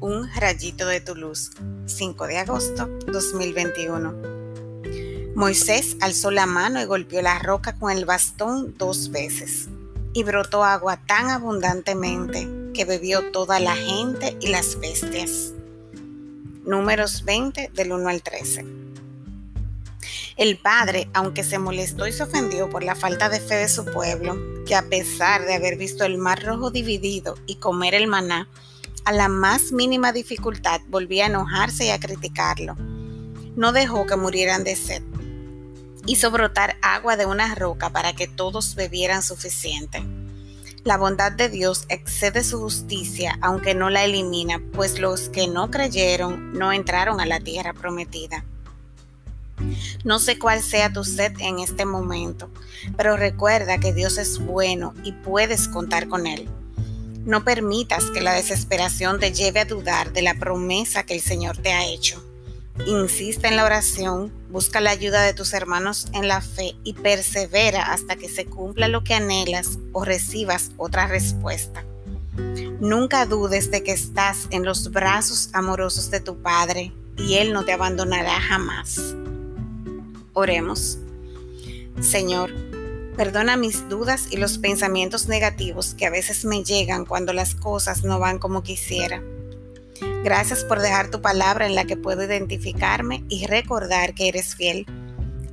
Rayito de tu luz, 5 de agosto 2021. Moisés alzó la mano y golpeó la roca con el bastón dos veces, y brotó agua tan abundantemente que bebió toda la gente y las bestias. Números 20 del 1 al 13. El padre, aunque se molestó y se ofendió por la falta de fe de su pueblo, que a pesar de haber visto el mar rojo dividido y comer el maná, a la más mínima dificultad volvía a enojarse y a criticarlo. No dejó que murieran de sed. Hizo brotar agua de una roca para que todos bebieran suficiente. La bondad de Dios excede su justicia, aunque no la elimina, pues los que no creyeron no entraron a la tierra prometida. No sé cuál sea tu sed en este momento, pero recuerda que Dios es bueno y puedes contar con Él. No permitas que la desesperación te lleve a dudar de la promesa que el Señor te ha hecho. Insiste en la oración, busca la ayuda de tus hermanos en la fe y persevera hasta que se cumpla lo que anhelas o recibas otra respuesta. Nunca dudes de que estás en los brazos amorosos de tu Padre y Él no te abandonará jamás. Oremos. Señor, Perdona mis dudas y los pensamientos negativos que a veces me llegan cuando las cosas no van como quisiera. Gracias por dejar tu palabra en la que puedo identificarme y recordar que eres fiel.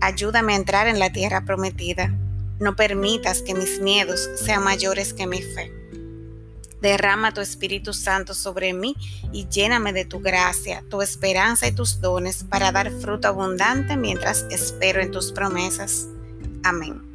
Ayúdame a entrar en la tierra prometida. No permitas que mis miedos sean mayores que mi fe. Derrama tu Espíritu Santo sobre mí y lléname de tu gracia, tu esperanza y tus dones para dar fruto abundante mientras espero en tus promesas. Amén.